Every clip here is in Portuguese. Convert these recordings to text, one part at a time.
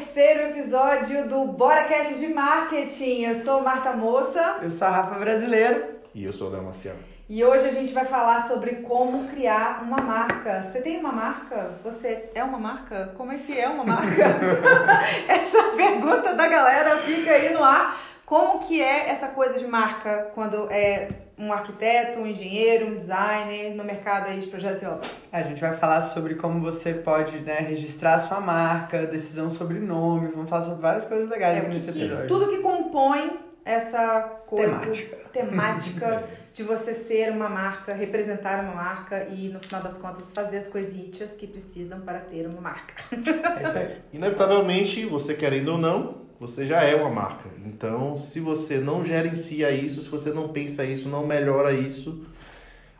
terceiro episódio do BoraCast de Marketing. Eu sou Marta Moça. Eu sou a Rafa Brasileiro. E eu sou o Léo Marciano. E hoje a gente vai falar sobre como criar uma marca. Você tem uma marca? Você é uma marca? Como é que é uma marca? essa pergunta da galera fica aí no ar. Como que é essa coisa de marca quando é um arquiteto, um engenheiro, um designer no mercado aí de projetos e obras? A gente vai falar sobre como você pode né, registrar a sua marca, decisão sobre nome, vamos falar sobre várias coisas legais É, aqui que- nesse que- episódio. tudo que compõe essa coisa Temática. temática de você ser uma marca, representar uma marca e no final das contas fazer as coisitas que precisam para ter uma marca. É isso aí. Inevitavelmente, você querendo ou não, você já é uma marca. Então, se você não gerencia isso, se você não pensa isso, não melhora isso,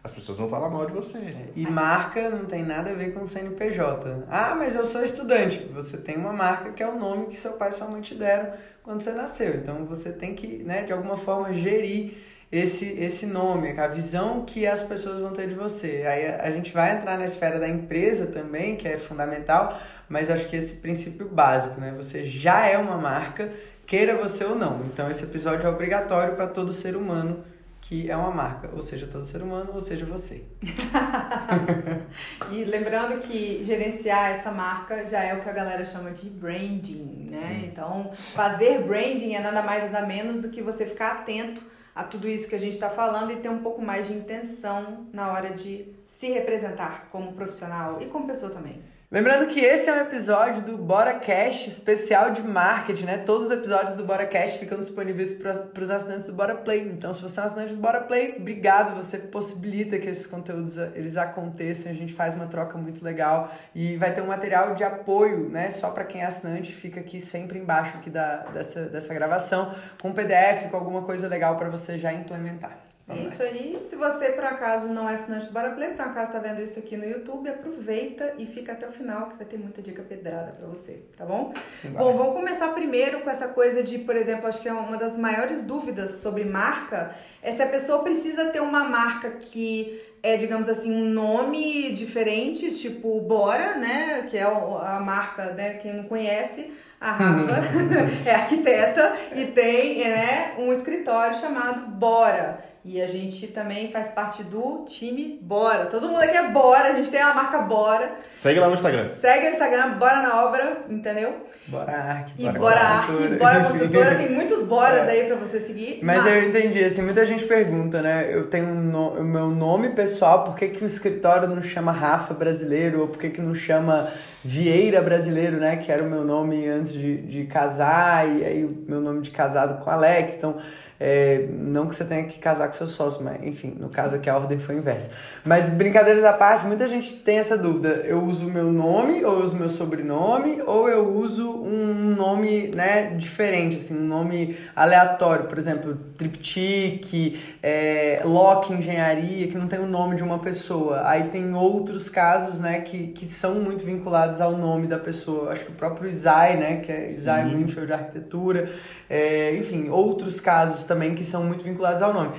as pessoas vão falar mal de você. E marca não tem nada a ver com CNPJ. Ah, mas eu sou estudante. Você tem uma marca que é o nome que seu pai e sua mãe te deram quando você nasceu. Então você tem que, né, de alguma forma, gerir esse, esse nome, a visão que as pessoas vão ter de você. Aí a, a gente vai entrar na esfera da empresa também, que é fundamental, mas acho que esse princípio básico, né? Você já é uma marca, queira você ou não. Então esse episódio é obrigatório para todo ser humano que é uma marca, ou seja, todo ser humano, ou seja, você. E lembrando que gerenciar essa marca já é o que a galera chama de branding, né? Sim. Então, fazer branding é nada mais nada menos do que você ficar atento a tudo isso que a gente está falando e ter um pouco mais de intenção na hora de se representar como profissional e como pessoa também. Lembrando que esse é um episódio do Bora Cash especial de marketing, né? Todos os episódios do Bora Cash ficam disponíveis para os assinantes do Bora Play. Então, se você é um assinante do Bora Play, obrigado, você possibilita que esses conteúdos eles aconteçam. A gente faz uma troca muito legal e vai ter um material de apoio, né? Só para quem é assinante, fica aqui sempre embaixo aqui da, dessa, dessa gravação, com PDF, com alguma coisa legal para você já implementar. É isso aí. Se você, por acaso, não é assinante do Bora Play, por acaso está vendo isso aqui no YouTube, aproveita e fica até o final, que vai ter muita dica pedrada para você, tá bom? Simbora. Bom, vamos começar primeiro com essa coisa de, por exemplo, acho que é uma das maiores dúvidas sobre marca é se a pessoa precisa ter uma marca que é, digamos assim, um nome diferente, tipo Bora, né? Que é a marca, né? Quem não conhece, a Rafa é arquiteta e tem, né, um escritório chamado Bora. E a gente também faz parte do time Bora. Todo mundo aqui é Bora, a gente tem a marca Bora. Segue lá no Instagram. Segue o Instagram, Bora na Obra, entendeu? Bora Arc, E Bora Arc, Bora Consultora, tem muitos Boras aí pra você seguir. Mas eu entendi, assim, muita gente pergunta, né? Eu tenho um no- o meu nome pessoal, por que, que o escritório não chama Rafa Brasileiro? Ou por que, que não chama Vieira Brasileiro, né? Que era o meu nome antes de, de casar, e aí o meu nome de casado com o Alex. Então, é, não que você tenha que casar com seu sócio, mas enfim, no caso aqui a ordem foi inversa. Mas brincadeiras à parte, muita gente tem essa dúvida. Eu uso o meu nome, ou eu uso meu sobrenome, ou eu uso um nome, né, diferente, assim, um nome aleatório. Por exemplo, Triptych, é, Lock Engenharia, que não tem o nome de uma pessoa. Aí tem outros casos, né, que, que são muito vinculados ao nome da pessoa. Acho que o próprio Isai, né, que é Isai. Winfield de Arquitetura. É, enfim, outros casos também que são muito vinculados ao nome.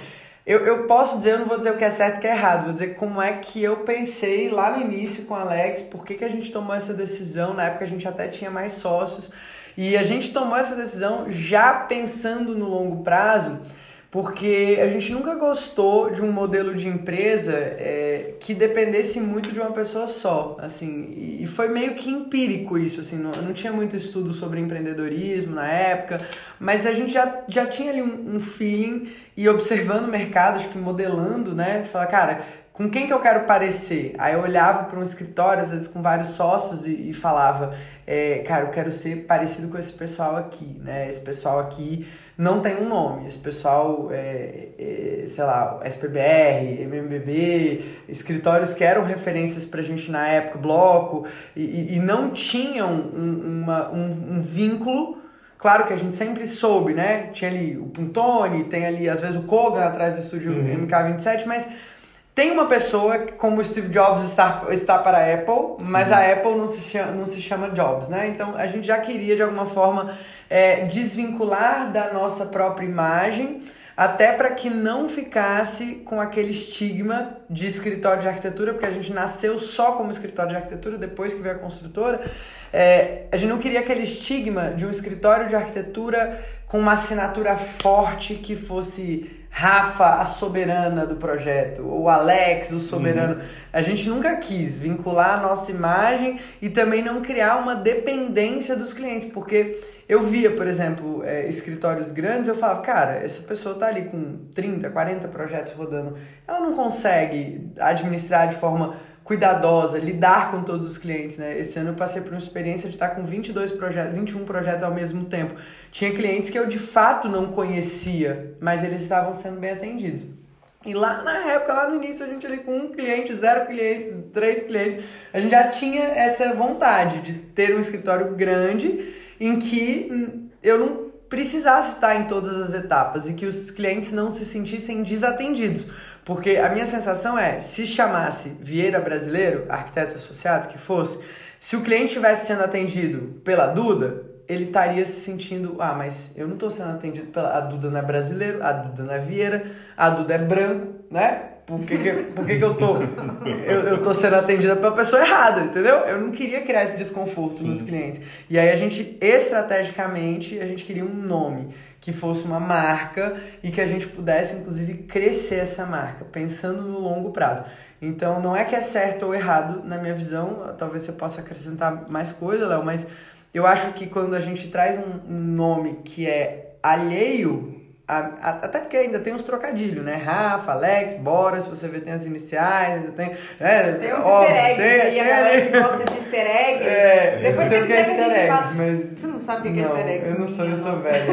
Eu, eu posso dizer, eu não vou dizer o que é certo e o que é errado, vou dizer como é que eu pensei lá no início com o Alex, por que, que a gente tomou essa decisão, na época a gente até tinha mais sócios, e a gente tomou essa decisão já pensando no longo prazo, porque a gente nunca gostou de um modelo de empresa é, que dependesse muito de uma pessoa só, assim, e- foi meio que empírico isso, assim, não, não tinha muito estudo sobre empreendedorismo na época, mas a gente já, já tinha ali um, um feeling e observando o mercado, acho que modelando, né, falar, cara, com quem que eu quero parecer? Aí eu olhava para um escritório, às vezes com vários sócios, e, e falava, é, cara, eu quero ser parecido com esse pessoal aqui, né? Esse pessoal aqui não tem um nome. Esse pessoal, é, é, sei lá, SPBR, MMBB, escritórios que eram referências pra gente na época, bloco, e, e- não tinham um, uma- um- um vínculo Claro que a gente sempre soube, né? Tinha ali o Puntone, tem ali às vezes o Kogan atrás do estúdio Uhum. MK27, mas tem uma pessoa como o Steve Jobs está, está para a Apple, mas Sim. a Apple não se, chama, não se chama Jobs, né? Então a gente já queria de alguma forma é, desvincular da nossa própria imagem até para que não ficasse com aquele estigma de escritório de arquitetura, porque a gente nasceu só como escritório de arquitetura depois que veio a construtora. É, a gente não queria aquele estigma de um escritório de arquitetura com uma assinatura forte que fosse Rafa, a soberana do projeto, ou Alex, o soberano. Uhum. A gente nunca quis vincular a nossa imagem e também não criar uma dependência dos clientes, porque eu via, por exemplo, é, escritórios grandes, eu falava, cara, essa pessoa tá ali com 30, 40 projetos rodando, ela não consegue administrar de forma cuidadosa, lidar com todos os clientes, né? Esse ano eu passei por uma experiência de estar com 22 projetos, 21 projetos ao mesmo tempo. Tinha clientes que eu de fato não conhecia, mas eles estavam sendo bem atendidos. E lá na época, lá no início, a gente ali com um cliente, zero clientes, três clientes, a gente já tinha essa vontade de ter um escritório grande em que eu não precisasse estar em todas as etapas e que os clientes não se sentissem desatendidos. Porque a minha sensação é, se chamasse Vieira Brasileiro, arquitetos associados, que fosse, se o cliente estivesse sendo atendido pela Duda, ele estaria se sentindo, ah, mas eu não estou sendo atendido pela. A Duda não é brasileiro, a Duda não é Vieira, a Duda é branco, né? Por que, que, por que, que eu tô. Eu, eu tô sendo atendida pela pessoa errada, entendeu? Eu não queria criar esse desconforto Sim. nos clientes. E aí a gente, estrategicamente, a gente queria um nome que fosse uma marca e que a gente pudesse, inclusive, crescer essa marca, pensando no longo prazo. Então, não é que é certo ou errado, na minha visão, talvez você possa acrescentar mais coisa, Léo, mas eu acho que quando a gente traz um, um nome que é alheio a, a, até porque ainda tem uns trocadilhos, né? Rafa, Alex, Bora, se você ver, tem as iniciais, ainda tem. É, tem uns ó, easter eggs tem, aí, tem, a galera que gosta de easter eggs. É, Depois você que é easter eggs, fala, mas. Você não sabe o que é easter eggs? Eu não sou, eu sou velha.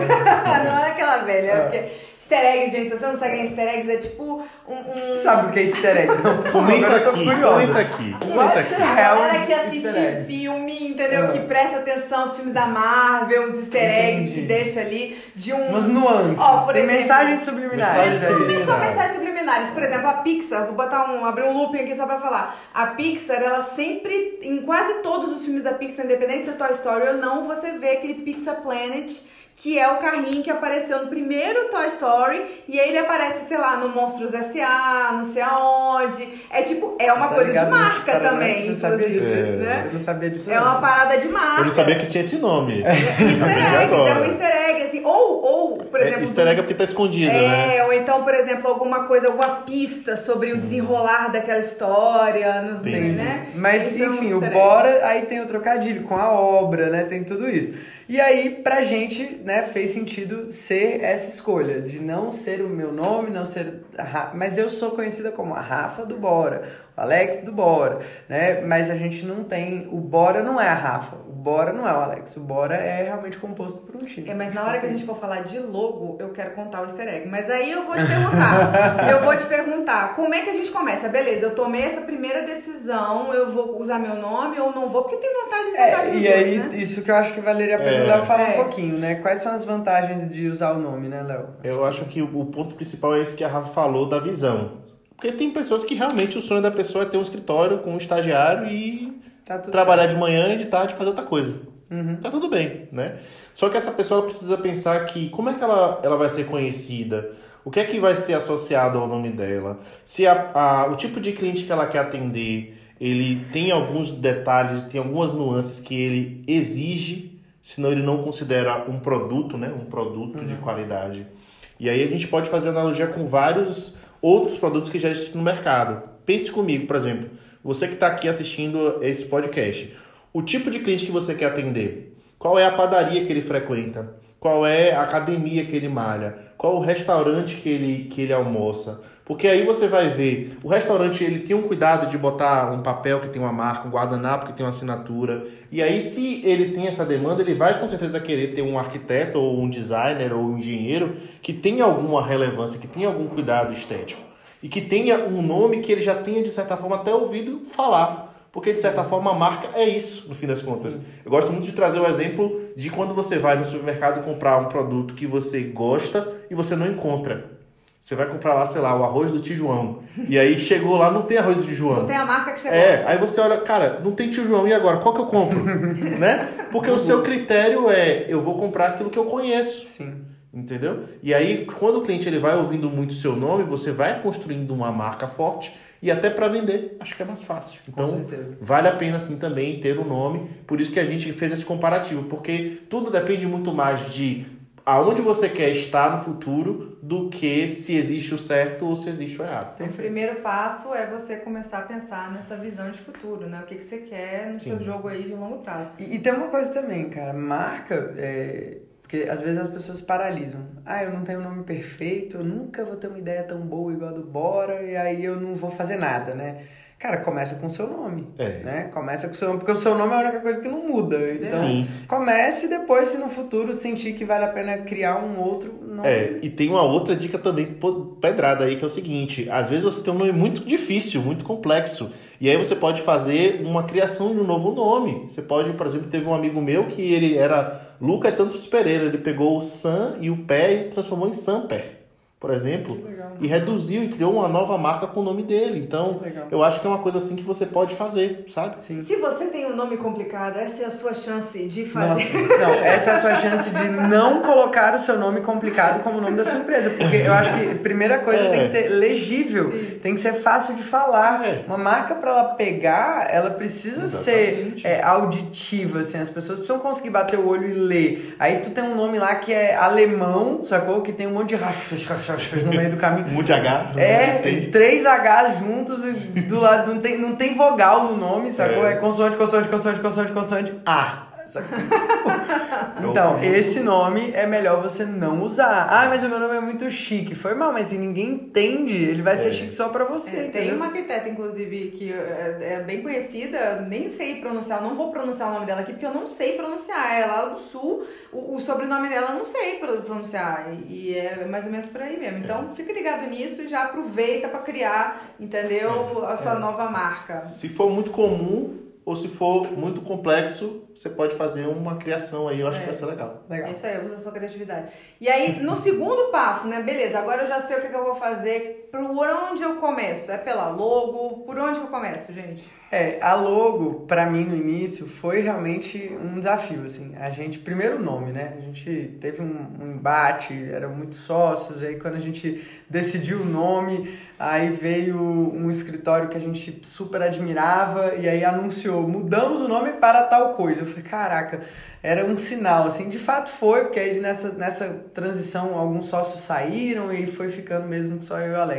não é aquela velha, é porque Easter eggs, gente, se você não sabe o que é easter eggs, é tipo um. um... Sabe o que é easter eggs? Não, comenta aqui, comenta aqui, comenta aqui. A galera que assiste filme, entendeu? É. Que presta atenção nos filmes da Marvel, os easter eggs Entendi. que deixa ali de um. Umas nuances. Ó, por Tem exemplo, mensagens subliminares. Mensagens Não só mensagens subliminares. Por exemplo, a Pixar, vou botar um, abrir um looping aqui só pra falar. A Pixar, ela sempre, em quase todos os filmes da Pixar, independente se é Toy Story ou não, você vê aquele Pixar Planet que é o carrinho que apareceu no primeiro Toy Story, e aí ele aparece, sei lá, no Monstros S.A., não sei aonde. É tipo, é uma tá coisa de marca cara, também. Você sabia disso, é. né? Eu não sabia disso. É não. uma parada de marca. Eu não sabia que tinha esse nome. É, easter egg, é um easter egg, assim. Ou, ou por é, exemplo. É, easter egg é porque tá escondido, é, né? É, ou então, por exemplo, alguma coisa, alguma pista sobre Sim. o desenrolar daquela história, não sei, né? Mas, Esse enfim, é um o Bora, aí tem o trocadilho com a obra, né? Tem tudo isso. E aí, pra gente, né, fez sentido ser essa escolha, de não ser o meu nome, não ser. Mas eu sou conhecida como a Rafa do Bora, Alex do Bora, né? Mas a gente não tem. O Bora não é a Rafa, o Bora não é o Alex, o Bora é realmente composto por um time. É, mas na hora que a gente for falar de logo, eu quero contar o easter egg. Mas aí eu vou te perguntar. eu vou te perguntar, como é que a gente começa? Beleza, eu tomei essa primeira decisão, eu vou usar meu nome ou não vou, porque tem vantagem e vantagem. É, e aí, né? isso que eu acho que valeria a pena é. o Léo falar é. um pouquinho, né? Quais são as vantagens de usar o nome, né, Léo? Eu acho que o ponto principal é esse que a Rafa falou da visão. Porque tem pessoas que realmente o sonho da pessoa é ter um escritório com um estagiário e tá trabalhar certo. de manhã e de tarde fazer outra coisa. Uhum. Tá tudo bem, né? Só que essa pessoa precisa pensar que como é que ela, ela vai ser conhecida? O que é que vai ser associado ao nome dela? Se a, a, o tipo de cliente que ela quer atender, ele tem alguns detalhes, tem algumas nuances que ele exige, senão ele não considera um produto, né? Um produto uhum. de qualidade. E aí a gente pode fazer analogia com vários outros produtos que já existem no mercado. Pense comigo, por exemplo, você que está aqui assistindo esse podcast, o tipo de cliente que você quer atender, qual é a padaria que ele frequenta, qual é a academia que ele malha, qual o restaurante que ele, que ele almoça. Porque aí você vai ver, o restaurante ele tem um cuidado de botar um papel que tem uma marca, um guardanapo que tem uma assinatura. E aí se ele tem essa demanda, ele vai com certeza querer ter um arquiteto ou um designer ou um engenheiro que tenha alguma relevância, que tenha algum cuidado estético. E que tenha um nome que ele já tenha de certa forma até ouvido falar. Porque de certa forma a marca é isso, no fim das contas. Eu gosto muito de trazer o exemplo de quando você vai no supermercado comprar um produto que você gosta e você não encontra. Você vai comprar lá, sei lá, o arroz do Tijuão. E aí chegou lá, não tem arroz do Tijuão. Não tem a marca que você é, gosta. aí você olha, cara, não tem Tijuão, e agora? Qual que eu compro? né? Porque o seu critério é, eu vou comprar aquilo que eu conheço. Sim. Entendeu? E aí, quando o cliente ele vai ouvindo muito o seu nome, você vai construindo uma marca forte e até para vender, acho que é mais fácil. Então, vale a pena sim também ter o um nome. Por isso que a gente fez esse comparativo, porque tudo depende muito mais de aonde você quer estar no futuro do que se existe o certo ou se existe o errado. O primeiro passo é você começar a pensar nessa visão de futuro, né? O que, que você quer no Sim. seu jogo aí de longo prazo. E, e tem uma coisa também, cara, marca, é, porque às vezes as pessoas paralisam. Ah, eu não tenho um nome perfeito, eu nunca vou ter uma ideia tão boa igual a do Bora, e aí eu não vou fazer nada, né? Cara, começa com o seu nome. É. Né? Começa com o seu nome, porque o seu nome é a única coisa que não muda. Então, Sim. comece e depois, se no futuro sentir que vale a pena criar um outro nome. É, e tem uma outra dica também pedrada aí, que é o seguinte: às vezes você tem um nome muito difícil, muito complexo. E aí você pode fazer uma criação de um novo nome. Você pode, por exemplo, teve um amigo meu que ele era Lucas Santos Pereira. Ele pegou o Sam e o Pé e transformou em Samper por exemplo, legal, e reduziu e criou uma nova marca com o nome dele. Então, eu acho que é uma coisa assim que você pode fazer, sabe? Sim. Se você tem um nome complicado, essa é a sua chance de fazer. Nossa, não, essa é a sua chance de não colocar o seu nome complicado como o nome da sua empresa, porque eu acho que a primeira coisa é. tem que ser legível, Sim. tem que ser fácil de falar. É. Uma marca para ela pegar, ela precisa Exatamente. ser é, auditiva, assim, as pessoas precisam conseguir bater o olho e ler. Aí tu tem um nome lá que é alemão, sacou? Que tem um monte de no meio do caminho. Um monte de H. É, tem três Hs juntos e do lado não tem, não tem vogal no nome, sacou? É, é consoante, consoante, consoante, consoante, consoante, A. então, esse nome é melhor você não usar. Ah, mas o meu nome é muito chique. Foi mal, mas se ninguém entende, ele vai é. ser chique só pra você. É, tem uma arquiteta, inclusive, que é, é, bem conhecida, nem sei pronunciar, não vou pronunciar o nome dela aqui, porque eu não sei pronunciar. É lá do sul, o, o sobrenome dela eu não sei pronunciar. E, é mais ou menos por aí mesmo. Então, é. fica ligado nisso e já aproveita para criar, entendeu? É. A sua nova marca. Se for muito comum, ou se for muito complexo, você pode fazer uma criação aí, eu acho é. que vai ser legal. legal. Isso aí, usa a sua criatividade. E aí, no segundo passo, né? Beleza, agora eu já sei o que, que eu vou fazer. Por onde eu começo? É pela logo? Por onde eu começo, gente? É, a logo, para mim no início, foi realmente um desafio, assim. A gente, primeiro nome, né? A gente teve um, um embate, eram muitos sócios, aí quando a gente decidiu o nome, aí veio um escritório que a gente super admirava e aí anunciou, mudamos o nome para tal coisa. Eu falei, caraca, era um sinal, assim, de fato foi, porque aí nessa, nessa transição alguns sócios saíram e foi ficando mesmo só eu e o Alex.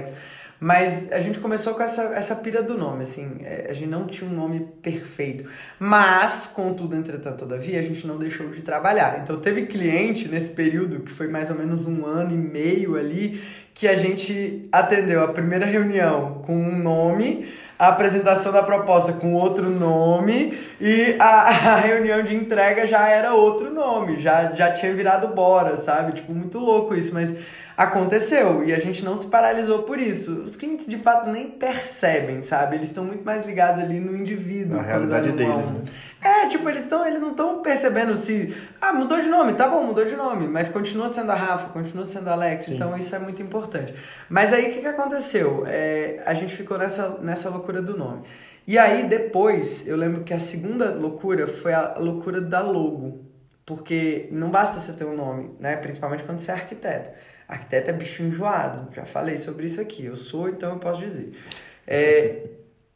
Mas a gente começou com essa, essa pira do nome, assim, é, a gente não tinha um nome perfeito. Mas, contudo, entretanto, todavia, a gente não deixou de trabalhar. Então teve cliente nesse período, que foi mais ou menos um ano e meio ali, que a gente atendeu a primeira reunião com um nome, a apresentação da proposta com outro nome e a, a, reunião de entrega já era outro nome, já, já tinha virado Bora, sabe? Tipo, muito louco isso, mas aconteceu e a gente não se paralisou por isso. Os clientes de fato nem percebem, sabe? Eles estão muito mais ligados ali no indivíduo. Na realidade deles, né? É, tipo, eles, tão, eles não estão percebendo se. Ah, mudou de nome, tá bom, mudou de nome, mas continua sendo a Rafa, continua sendo a Alex, Sim. então isso é muito importante. Mas aí o que, que aconteceu? É, a gente ficou nessa, nessa loucura do nome. E aí depois, eu lembro que a segunda loucura foi a loucura da logo. Porque não basta você ter um nome, né? Principalmente quando você é arquiteto. Arquiteto é bicho enjoado, já falei sobre isso aqui. Eu sou, então eu posso dizer. É,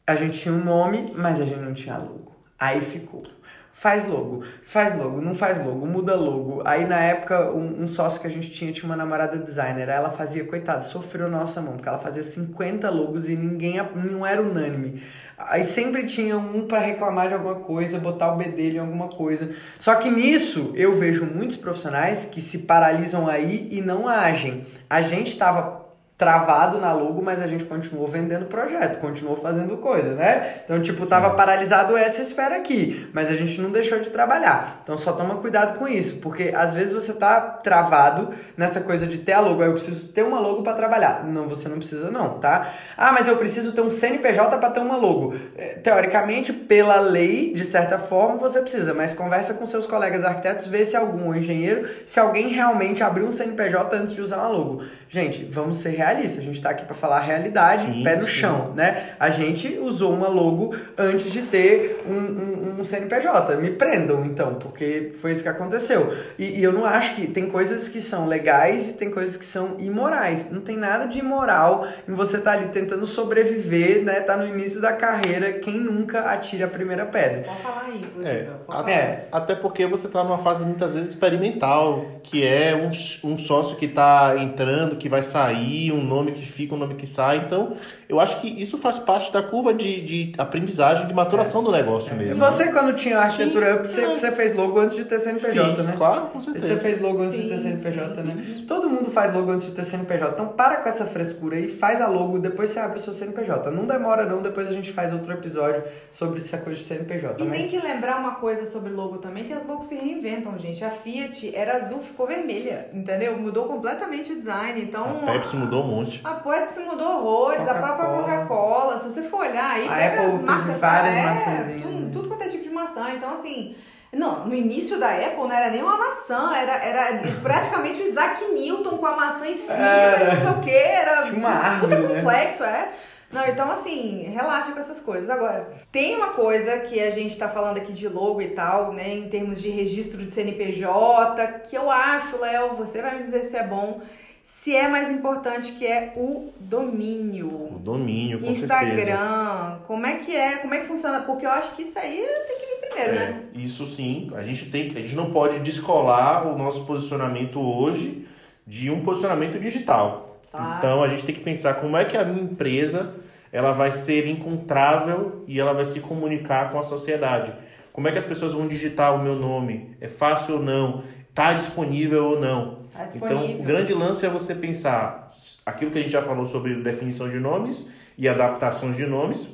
a gente tinha um nome, mas a gente não tinha logo. Aí ficou. Faz logo, faz logo, não faz logo, muda logo. Aí na época, um, um, sócio que a gente tinha tinha uma namorada designer. Aí ela fazia, coitada, sofreu nossa mão, porque ela fazia 50 logos e ninguém não era unânime. Aí sempre tinha um para reclamar de alguma coisa, botar o B dele em alguma coisa. Só que nisso eu vejo muitos profissionais que se paralisam aí e não agem. A gente estava travado na logo, mas a gente continuou vendendo projeto, continuou fazendo coisa, né? Então, tipo, tava paralisado essa esfera aqui, mas a gente não deixou de trabalhar. Então, só toma cuidado com isso, porque às vezes você tá travado nessa coisa de ter a logo, aí eu preciso ter uma logo para trabalhar. Não, você não precisa não, tá? Ah, mas eu preciso ter um CNPJ para ter uma logo. É, teoricamente, pela lei, de certa forma, você precisa, mas conversa com seus colegas arquitetos, vê se algum engenheiro, se alguém realmente abriu um CNPJ antes de usar uma logo. Gente, vamos ser realista, a gente está aqui para falar a realidade, Sim, pé no sim. chão, né? A gente usou uma logo antes de ter um, um, um CNPJ. Me prendam, então, porque foi isso que aconteceu. E, e eu não acho que tem coisas que são legais e tem coisas que são imorais. Não tem nada de imoral em você estar ali tentando sobreviver, né? Tá no início da carreira, quem nunca atira a primeira pedra. Pode falar aí, inclusive. É, Pode até, falar. É. até porque você está numa fase muitas vezes experimental, que é um, um sócio que está entrando, que vai sair, um nome que fica, um nome que sai. Então, eu acho que isso faz parte da curva de, de aprendizagem, de maturação do negócio E mesmo. você, quando tinha a arquitetura up, você, É. você fez logo antes de ter CNPJ, Fiz, né? claro, com certeza. Você fez logo antes de ter Sim, CNPJ, sim. né? Todo mundo faz logo antes de ter CNPJ. Então para com essa frescura e faz a logo, depois você abre o seu CNPJ. Não demora não, depois a gente faz outro episódio sobre essa coisa de CNPJ. E mas... tem que lembrar uma coisa sobre logo também, que as logos se reinventam, gente. A Fiat era azul, ficou vermelha, entendeu? Mudou completamente o design. Então, A Pepsi mudou um monte. A Pepsi mudou horrores, a própria Coca-Cola. Se você for olhar aí, A pega Apple as teve marcas várias é, maçãzinhas, tudo, né? tudo quanto é tipo de maçã. Então, assim, não, no início da Apple não era nem uma maçã, era, era praticamente o Isaac Newton com a maçã em cima, Era. não sei o que, era Tinha uma puta árvore, né? complexo, é. Não, então assim, relaxa com essas coisas. Agora, tem uma coisa que a gente tá falando aqui de logo e tal, né, em termos de registro de CNPJ, que eu acho, Léo, você vai me dizer se é bom, se é mais importante, que é o domínio. O domínio, com certeza. Instagram, como é que é, como é que funciona? Porque eu acho que isso aí tem que vir primeiro, né? É, isso sim, a gente tem, a gente não pode descolar o nosso posicionamento hoje de um posicionamento digital. Tá. Então a gente tem que pensar como é que a minha empresa ela vai ser encontrável e ela vai se comunicar com a sociedade. Como é que as pessoas vão digitar o meu nome? É fácil ou não? Está disponível ou não? Tá Então, disponível. o grande lance é você pensar aquilo que a gente já falou sobre definição de nomes e adaptações de nomes,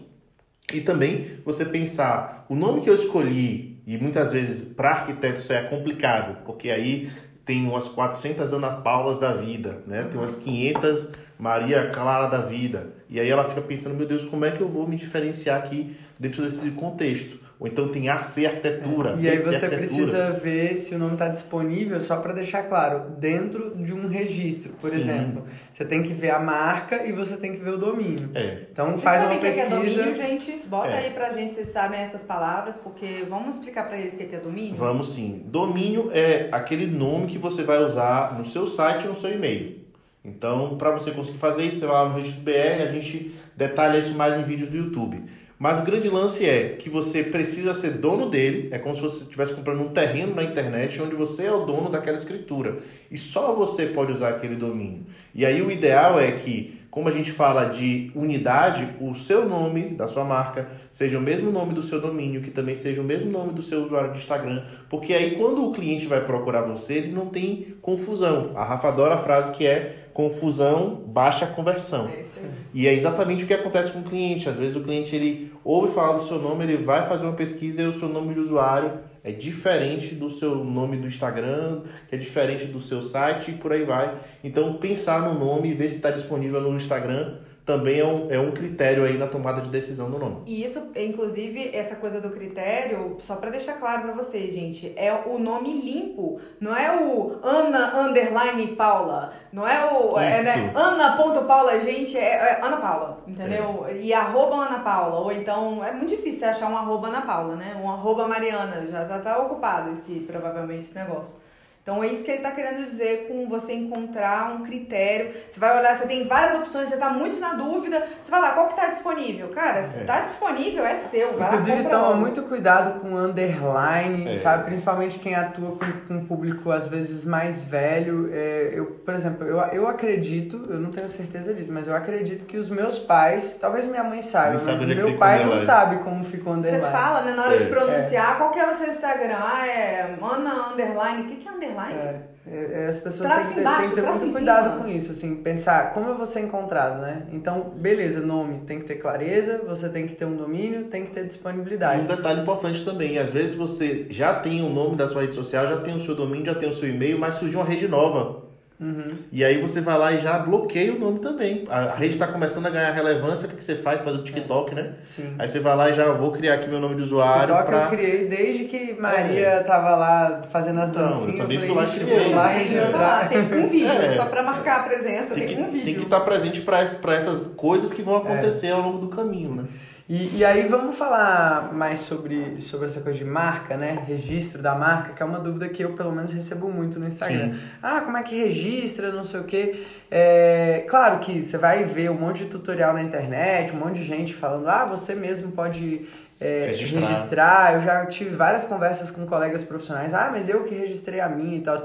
e também você pensar o nome que eu escolhi, e muitas vezes para arquiteto isso é complicado, porque aí tem umas 400 Ana Paulas da vida, né? Tem umas 500 Maria Clara da vida. E aí ela fica pensando, meu Deus, como é que eu vou me diferenciar aqui dentro desse contexto? Ou então tem AC Arquitetura. E aí você precisa ver se o nome está disponível, só para deixar claro, dentro de um registro, por Sim. exemplo. Você tem que ver a marca e você tem que ver o domínio. É, Então Vocês faz sabem uma o que que é pesquisa. domínio, gente? Bota É. aí pra gente se vocês sabem essas palavras, porque vamos explicar pra eles o que que é domínio? Vamos sim. Domínio é aquele nome que você vai usar no seu site ou no seu e-mail. Então, para você conseguir fazer isso, você vai lá no Registro BR, a gente detalha isso mais em vídeos do YouTube. Mas o grande lance é que você precisa ser dono dele, é como se você estivesse comprando um terreno na internet onde você é o dono daquela escritura. E só você pode usar aquele domínio. E aí o ideal é que, como a gente fala de unidade, o seu nome da sua marca seja o mesmo nome do seu domínio, que também seja o mesmo nome do seu usuário de Instagram. Porque aí quando o cliente vai procurar você, ele não tem confusão. A Rafa adora a frase que é confusão, baixa conversão. É isso aí. E é exatamente o que acontece com o cliente. Às vezes o cliente ele ouve falar do seu nome, ele vai fazer uma pesquisa e o seu nome de usuário é diferente do seu nome do Instagram, que é diferente do seu site e por aí vai. Então pensar no nome e ver se está disponível no Instagram também é um, é um critério aí na tomada de decisão do nome. E isso, inclusive, essa coisa do critério, só pra deixar claro pra vocês, gente, é o nome limpo. Não é o Ana underline Paula. Não é o. É, né? Ana.paula, gente, é, é Ana Paula, entendeu? E arroba Ana Paula. Ou então, é muito difícil achar um arroba Ana Paula, né? Um arroba Mariana. Já, já tá ocupado esse, provavelmente, esse negócio. Então é isso que ele tá querendo dizer com você encontrar um critério. Você vai olhar, você tem várias opções, você tá muito na dúvida, você vai lá, qual que tá disponível? Cara, se É. tá disponível, é seu. Vai Inclusive, toma muito cuidado com underline, É. sabe? Principalmente quem atua com, com um público às vezes mais velho. É, eu, por exemplo, eu, eu acredito, eu não tenho certeza disso, mas eu acredito que os meus pais, talvez minha mãe saiba, mas sabe é meu pai não underline. sabe como fica o Você underline. fala, né, na hora de É. pronunciar, qual que é o seu Instagram? Ah, é Ana Underline. O que, que é Underline? É, é, é, as pessoas têm que ter, embaixo, têm que ter muito cuidado cima. com isso, assim, pensar como eu vou ser encontrado, né? Então, beleza, nome tem que ter clareza, você tem que ter um domínio, tem que ter disponibilidade. Um detalhe importante também, às vezes você já tem o nome da sua rede social, já tem o seu domínio, já tem o seu e-mail, mas surgiu uma rede nova. Uhum. E aí você vai lá e já bloqueia o nome também. A rede está começando a ganhar relevância, o que, que você faz? Faz o TikTok, né? Sim. Aí você vai lá e já vou criar aqui meu nome de usuário. TikTok pra... eu criei desde que Maria é. tava lá fazendo as dancinhas. Não, eu também fui lá criei. lá registrar. Tem um vídeo, é. só para marcar a presença, tem, tem que, um vídeo. Tem que estar presente para essas coisas que vão acontecer é. ao longo do caminho, né? E, e aí vamos falar mais sobre, sobre essa coisa de marca, né? Registro da marca, que é uma dúvida que eu pelo menos recebo muito no Instagram. Sim. Ah, como é que registra, não sei o quê. É, claro que você vai ver um monte de tutorial na internet, um monte de gente falando, ah, você mesmo pode é, registrar. registrar. Eu já tive várias conversas com colegas profissionais, ah, mas eu que registrei a minha e tal.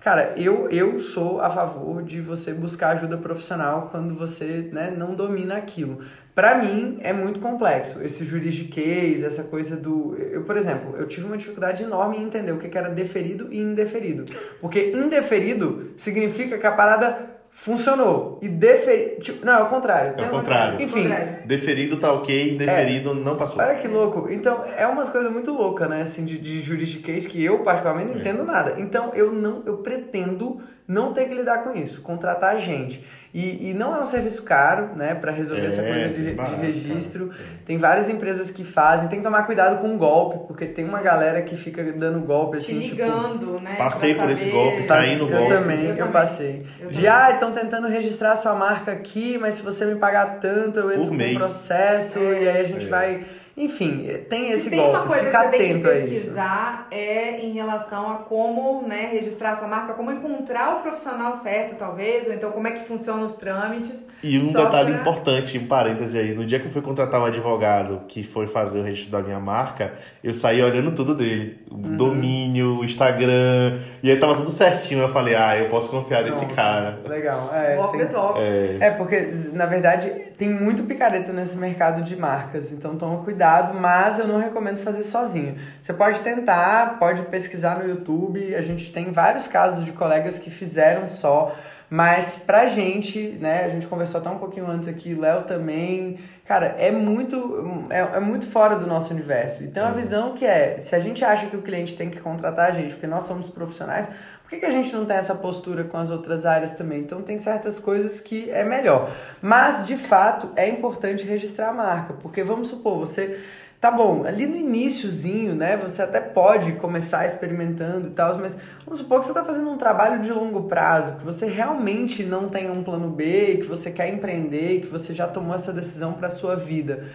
Cara, eu, eu sou a favor de você buscar ajuda profissional quando você né, não domina aquilo. Para mim é muito complexo esse juridiquês, essa coisa do. Eu, por exemplo, eu tive uma dificuldade enorme em entender o que era deferido e indeferido. Porque indeferido significa que a parada funcionou. E deferido. Tipo, não, é o contrário. É o contrário. Enfim. Deferido tá ok, indeferido é. não passou. Olha que louco. Então, é umas coisas muito loucas, né? Assim, de, de juridiquês que eu, particularmente, não é. entendo nada. Então, eu não. Eu pretendo não ter que lidar com isso, contratar gente. E, e não é um serviço caro, né, para resolver é, essa coisa de, barato, de registro. Cara. Tem várias empresas que fazem, tem que tomar cuidado com o golpe, porque tem uma galera que fica dando golpe assim. Te tipo, ligando, tipo, né? Passei por esse golpe, caí no golpe. Eu também, eu, eu passei. Eu de, ah, estão tentando registrar a sua marca aqui, mas se você me pagar tanto, eu entro por um processo é, e aí a gente é. vai enfim, tem esse Se tem golpe, uma coisa fica que você atento tem que pesquisar é em relação a como né, registrar sua marca, como encontrar o profissional certo, talvez, ou então como é que funcionam os trâmites. E um detalhe pra... importante, em parêntese aí, no dia que eu fui contratar um advogado que foi fazer o registro da minha marca, eu saí olhando tudo dele. O uhum. domínio, o Instagram, e aí tava tudo certinho. Eu falei, ah, eu posso confiar nesse cara. Legal. É, Walk tem... the talk. É... é, porque, na verdade, tem muito picareta nesse mercado de marcas, então toma cuidado cuidado, mas eu não recomendo fazer sozinho. Você pode tentar, pode pesquisar no YouTube, a gente tem vários casos de colegas que fizeram só, mas pra gente, né, a gente conversou até um pouquinho antes aqui, Léo também, cara, é muito, é, é, muito fora do nosso universo. Então a uhum. visão que é, se a gente acha que o cliente tem que contratar a gente, porque nós somos profissionais, por que, que a gente não tem essa postura com as outras áreas também? Então tem certas coisas que é melhor. Mas, de fato, é importante registrar a marca, porque vamos supor, você Tá bom, ali no iníciozinho, né, você até pode começar experimentando e tal, mas vamos supor que você está fazendo um trabalho de longo prazo, que você realmente não tem um plano B, que você quer empreender, que você já tomou essa decisão para sua vida.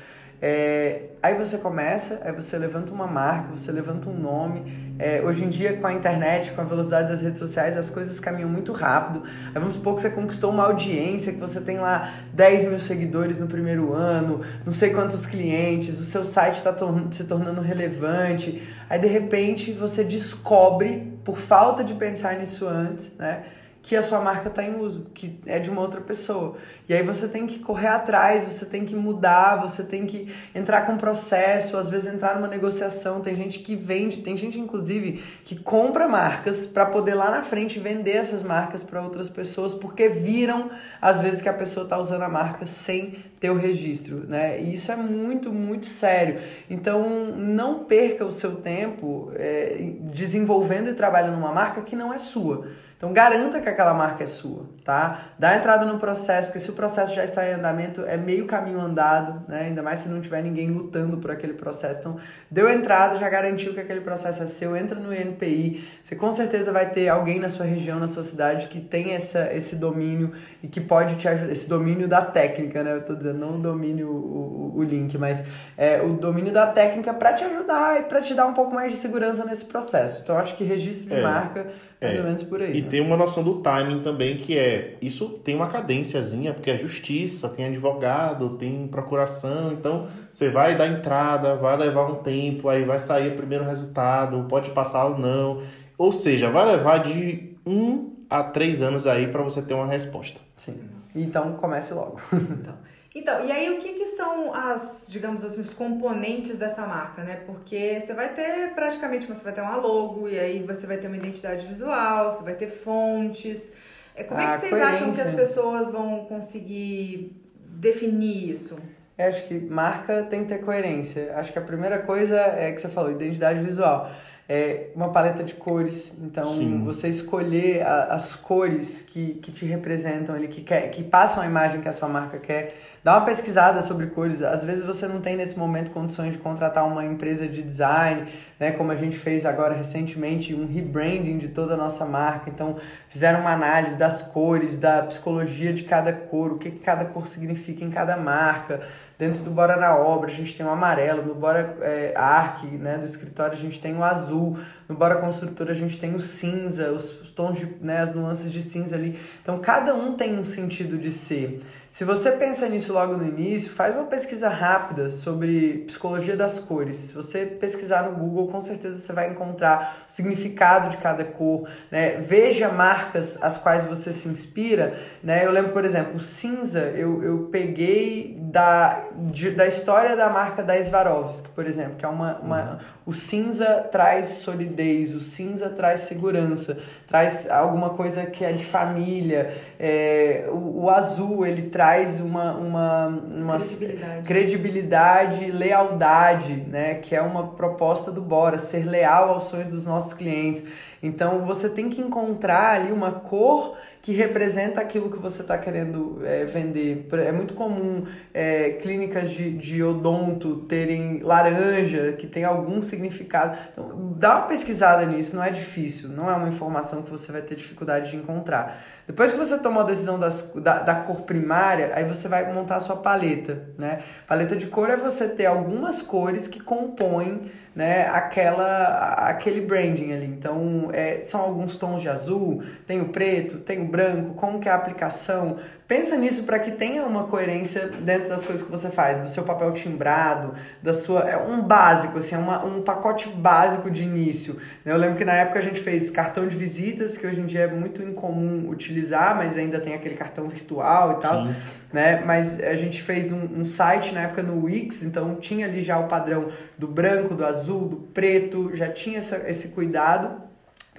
É, aí você começa, aí você levanta uma marca, você levanta um nome. É, hoje em dia, com a internet, com a velocidade das redes sociais, as coisas caminham muito rápido. Aí vamos supor que você conquistou uma audiência, que você tem lá 10 mil seguidores no primeiro ano, não sei quantos clientes, o seu site está tor se tornando relevante. Aí de repente você descobre, por falta de pensar nisso antes, né? Que a sua marca está em uso, que é de uma outra pessoa. E aí você tem que correr atrás, você tem que mudar, você tem que entrar com um processo, às vezes entrar numa negociação. Tem gente que vende, tem gente inclusive que compra marcas para poder lá na frente vender essas marcas para outras pessoas, porque viram às vezes que a pessoa está usando a marca sem ter o registro, né? E isso é muito, muito sério. Então não perca o seu tempo é, desenvolvendo e trabalhando numa marca que não é sua. Então garanta que aquela marca é sua, tá? Dá entrada no processo, porque se o processo já está em andamento, é meio caminho andado, né? Ainda mais se não tiver ninguém lutando por aquele processo. Então, deu entrada, já garantiu que aquele processo é seu, entra no INPI. Você com certeza vai ter alguém na sua região, na sua cidade que tem essa, esse domínio e que pode te ajudar. Esse domínio da técnica, né? Eu tô dizendo, não o domínio, o, o, o link, mas é, o domínio da técnica para te ajudar e para te dar um pouco mais de segurança nesse processo. Então, acho que registro de é. marca mais é. ou menos por aí. E né? tem uma noção do timing também, que é, isso tem uma cadênciazinha, porque é justiça, tem advogado, tem procuração, então você vai dar entrada, vai levar um tempo, aí vai sair o primeiro resultado, pode passar ou não. Ou seja, vai levar de um a três anos aí para você ter uma resposta. Sim. Então comece logo. então. Então, e aí o que, que são as, digamos assim, os componentes dessa marca, né? Porque você vai ter praticamente, você vai ter uma logo, e aí você vai ter uma identidade visual, você vai ter fontes. É, como é que vocês coerência. acham que as pessoas vão conseguir definir isso? Eu acho que marca tem que ter coerência. Acho que a primeira coisa é que você falou, identidade visual. É, uma paleta de cores. Então, Sim. você escolher a, as cores que, que te representam ali, que, quer, que passam a imagem que a sua marca quer. Dá uma pesquisada sobre cores. Às vezes você não tem nesse momento condições de contratar uma empresa de design, né? Como a gente fez agora recentemente, um rebranding de toda a nossa marca. Então, fizeram uma análise das cores, da psicologia de cada cor, o que cada cor significa em cada marca. Dentro do Bora na Obra, a gente tem o amarelo, no Bora é, Arc, né, do escritório, a gente tem o azul, no Bora Construtora, a gente tem o cinza, os, tons de, né, as nuances de cinza ali. Então, cada um tem um sentido de ser. Se você pensa nisso logo no início, faz uma pesquisa rápida sobre psicologia das cores. Se você pesquisar no Google, com certeza você vai encontrar o significado de cada cor. Né? Veja marcas as quais você se inspira. Né? Eu lembro, por exemplo, o cinza eu, eu peguei da, de, da história da marca da Swarovski, por exemplo, que é uma, uma, uhum. o cinza traz solidez, o cinza traz segurança, traz alguma coisa que é de família. É, o, o azul ele traz uma, uma, uma credibilidade. credibilidade, lealdade, né? Que é uma proposta do Bora, ser leal aos sonhos dos nossos clientes. Então você tem que encontrar ali uma cor que representa aquilo que você está querendo é, vender. É muito comum é, clínicas de, de odonto terem laranja, que tem algum significado. Então, dá uma pesquisada nisso, não é difícil, não é uma informação que você vai ter dificuldade de encontrar. Depois que você tomou a decisão das, da, da cor primária, aí você vai montar a sua paleta. Né? Paleta de cor é você ter algumas cores que compõem né, aquela, aquele branding ali. Então, é, são alguns tons de azul, tem o preto, tem o branco, como que é a aplicação. Pensa nisso para que tenha uma coerência dentro das coisas que você faz, do seu papel timbrado, da sua é um básico, assim, é uma, um pacote básico de início. Eu lembro que na época a gente fez cartão de visitas, que hoje em dia é muito incomum utilizar, mas ainda tem aquele cartão virtual e tal. Sim né? Mas a gente fez um, um, site na época no Wix, então tinha ali já o padrão do branco, do azul, do preto, já tinha essa, esse cuidado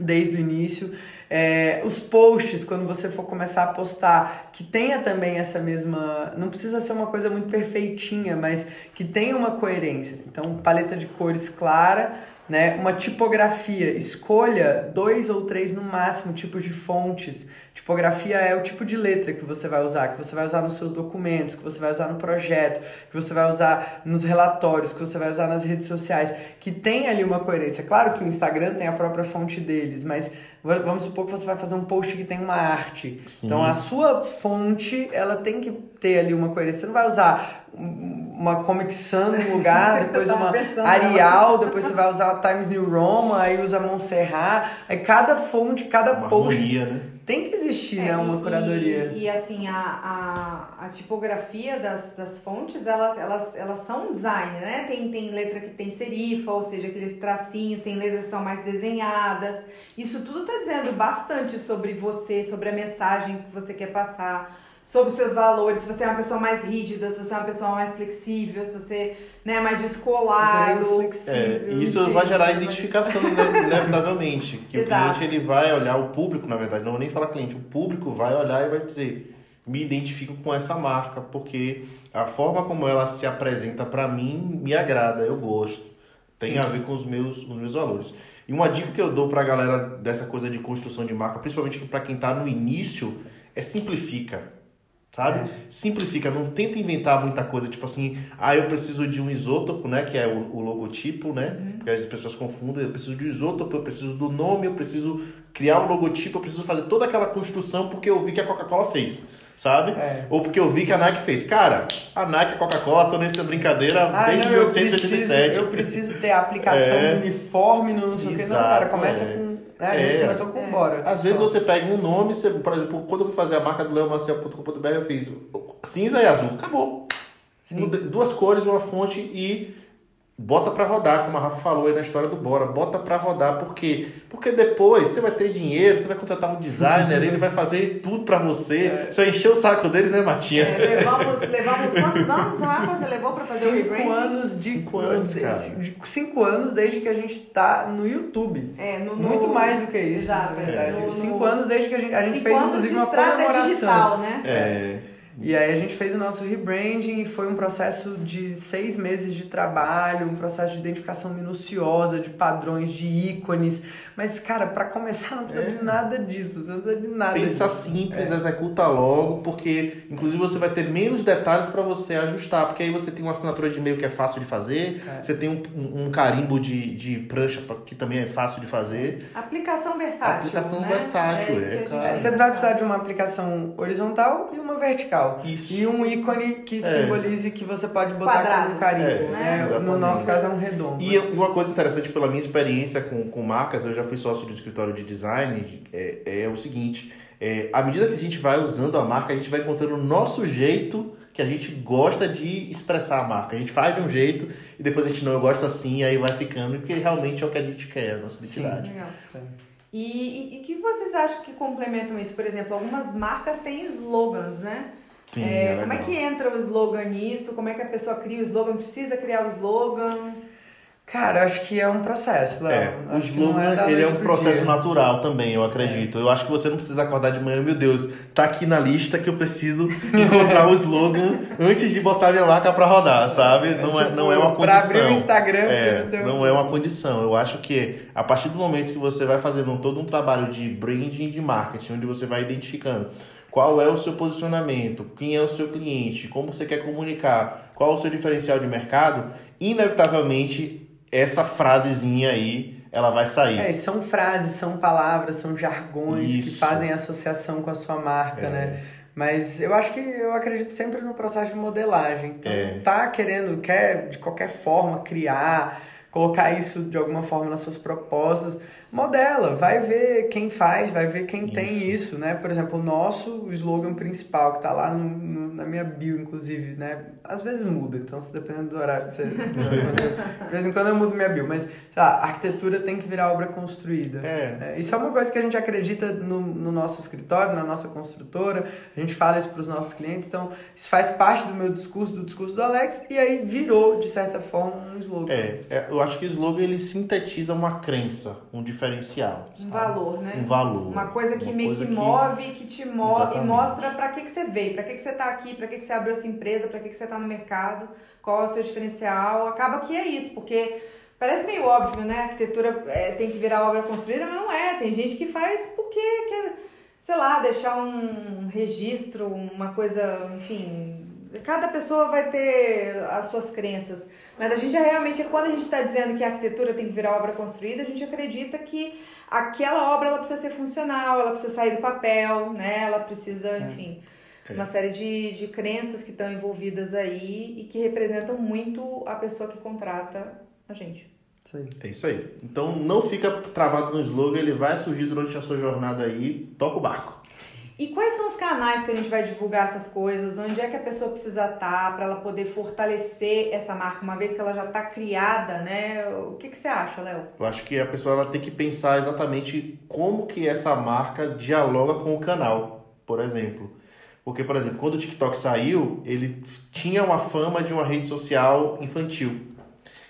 desde o início. É, os posts, quando você for começar a postar, que tenha também essa mesma. Não precisa ser uma coisa muito perfeitinha, mas que tenha uma coerência. Então, paleta de cores clara né? Uma tipografia, escolha dois ou três no máximo tipos de fontes. Tipografia é o tipo de letra que você vai usar, que você vai usar nos seus documentos, que você vai usar no projeto, que você vai usar nos relatórios, que você vai usar nas redes sociais, que tem ali uma coerência. Claro que o Instagram tem a própria fonte deles, mas vamos supor que você vai fazer um post que tem uma arte. Sim. Então a sua fonte, ela tem que ter ali uma coerência. Você não vai usar uma Comic Sans no lugar, depois uma Arial, depois você vai usar a Times New Roman, aí usa Montserrat. Aí cada fonte, cada uma post. Harmonia, né? Tem que existir, né, é, né, uma curadoria. E, e assim, a, a, a, tipografia das, das fontes, elas, elas, elas são design, né? Tem, tem letra que tem serifa, ou seja, aqueles tracinhos, tem letras que são mais desenhadas. Isso tudo está dizendo bastante sobre você, sobre a mensagem que você quer passar sobre os seus valores, se você é uma pessoa mais rígida, se você é uma pessoa mais flexível, se você né, é mais descolado. É, isso vai gerar identificação inevitavelmente. Que Exato. o cliente ele vai olhar, o público, na verdade, não vou nem falar cliente, o público vai olhar e vai dizer me identifico com essa marca, porque a forma como ela se apresenta para mim me agrada, eu gosto. Tem Sim. a ver com os meus, os meus valores. E uma dica que eu dou para a galera dessa coisa de construção de marca, principalmente para quem está no início, é simplifica sabe? É. Simplifica, não tenta inventar muita coisa, tipo assim, ah, eu preciso de um isótopo, né, que é o, o logotipo, né? Uhum. Porque as pessoas confundem, eu preciso de um isótopo, eu preciso do nome, eu preciso criar um logotipo, eu preciso fazer toda aquela construção porque eu vi que a Coca-Cola fez. Sabe? É. Ou porque eu vi que a Nike fez. Cara, a Nike e a Coca-Cola estão nessa brincadeira ah, desde não, 1887. Eu preciso, eu preciso ter a aplicação é. uniforme no não sei o que. Não, cara, começa é. com né? A gente é. começou com Bora. Às vezes você pega um nome, você, por exemplo, quando eu fui fazer a marca do leomaciel.com.br, eu fiz cinza e azul. Acabou. Sim. Duas cores, uma fonte e bota para rodar, como a Rafa falou aí na história do Bora, bota para rodar, por quê? Porque depois você vai ter dinheiro, você vai contratar um designer, ele vai fazer tudo para você, é. você vai encher o saco dele, né, Matinha? É, levamos, levamos quantos anos Rafa você levou para fazer cinco o rebranding? Anos de, cinco anos, cara. cinco anos desde que a gente tá no YouTube. É, no, Muito mais do que isso, Exato, na verdade. É. No, cinco no... anos desde que a gente, a gente fez, inclusive, uma comemoração. Digital, né? É. E aí a gente fez o nosso rebranding e foi um processo de seis meses de trabalho, um processo de identificação minuciosa, de padrões, de ícones. Mas, cara, para começar não precisa é. de nada disso, não precisa de nada Pensa disso. simples, é. executa logo, porque inclusive você vai ter menos detalhes para você ajustar, porque aí você tem uma assinatura de e-mail que é fácil de fazer, é. você tem um, um, carimbo de, de prancha que também é fácil de fazer. Aplicação versátil. Aplicação né? versátil, é, claro. Você vai precisar de uma aplicação horizontal e uma vertical. Isso. E um ícone que é. simbolize que você pode botar Quadrado. como um carimbo. É, né? No nosso caso é um redondo. E uma coisa interessante pela minha experiência com, com marcas, eu já fui sócio de escritório de design, é, é o seguinte, é, à medida que a gente vai usando a marca, a gente vai encontrando o nosso jeito que a gente gosta de expressar a marca. A gente faz de um jeito e depois a gente não, eu gosto assim, aí vai ficando, porque realmente é o que a gente quer, a nossa identidade. Sim, legal. E o que vocês acham que complementam isso? Por exemplo, algumas marcas têm slogans, né? Sim, é, é como é que entra o slogan nisso? Como é que a pessoa cria o slogan? Precisa criar o slogan? Cara, acho que é um processo, Léo. É, o slogan, é ele é um processo dia. natural também, eu acredito. É. Eu acho que você não precisa acordar de manhã, meu Deus, tá aqui na lista que eu preciso encontrar o slogan antes de botar minha marca para rodar, sabe? É, não, é, tipo, não é uma condição. Pra abrir o Instagram, é, não é uma condição. Eu acho que a partir do momento que você vai fazendo todo um trabalho de branding de marketing, onde você vai identificando qual é o seu posicionamento, quem é o seu cliente, como você quer comunicar, qual é o seu diferencial de mercado, inevitavelmente essa frasezinha aí, ela vai sair. É, são frases, são palavras, são jargões Isso. que fazem associação com a sua marca, é. né? Mas eu acho que eu acredito sempre no processo de modelagem. Então, é. tá querendo, quer de qualquer forma criar, colocar isso de alguma forma nas suas propostas, modela, vai ver quem faz, vai ver quem isso. tem isso, né? Por exemplo, o nosso slogan principal, que está lá no, no, na minha bio, inclusive, né? Às vezes muda, então se dependendo do horário que você... de vez em quando eu mudo minha bio, mas lá, a arquitetura tem que virar obra construída. É. é. Isso é uma coisa que a gente acredita no, no nosso escritório, na nossa construtora, a gente fala isso para os nossos clientes, então isso faz parte do meu discurso, do discurso do Alex, e aí virou, de certa forma, um slogan. É, é eu acho que o slogan ele sintetiza uma crença, um diferencial. Um valor, né? Um valor. Uma coisa que uma meio coisa que, move, que te move e mostra para que, que você veio, para que, que você está aqui, para que, que você abriu essa empresa, para que, que você está no mercado, qual é o seu diferencial. Acaba que é isso, porque parece meio óbvio, né? A arquitetura é, tem que virar obra construída, mas não é. Tem gente que faz porque quer, sei lá, deixar um registro, uma coisa, enfim. Cada pessoa vai ter as suas crenças. Mas a gente é realmente, quando a gente está dizendo que a arquitetura tem que virar obra construída, a gente acredita que aquela obra ela precisa ser funcional, ela precisa sair do papel, né? Ela precisa, é. enfim, é. uma série de, de crenças que estão envolvidas aí e que representam muito a pessoa que contrata a gente. Sim. É isso aí. Então não fica travado no slogan, ele vai surgir durante a sua jornada aí, toca o barco. E quais são os canais que a gente vai divulgar essas coisas? Onde é que a pessoa precisa estar para ela poder fortalecer essa marca, uma vez que ela já está criada, né? O que, que você acha, Léo? Eu acho que a pessoa ela tem que pensar exatamente como que essa marca dialoga com o canal, por exemplo. Porque, por exemplo, quando o TikTok saiu, ele tinha uma fama de uma rede social infantil.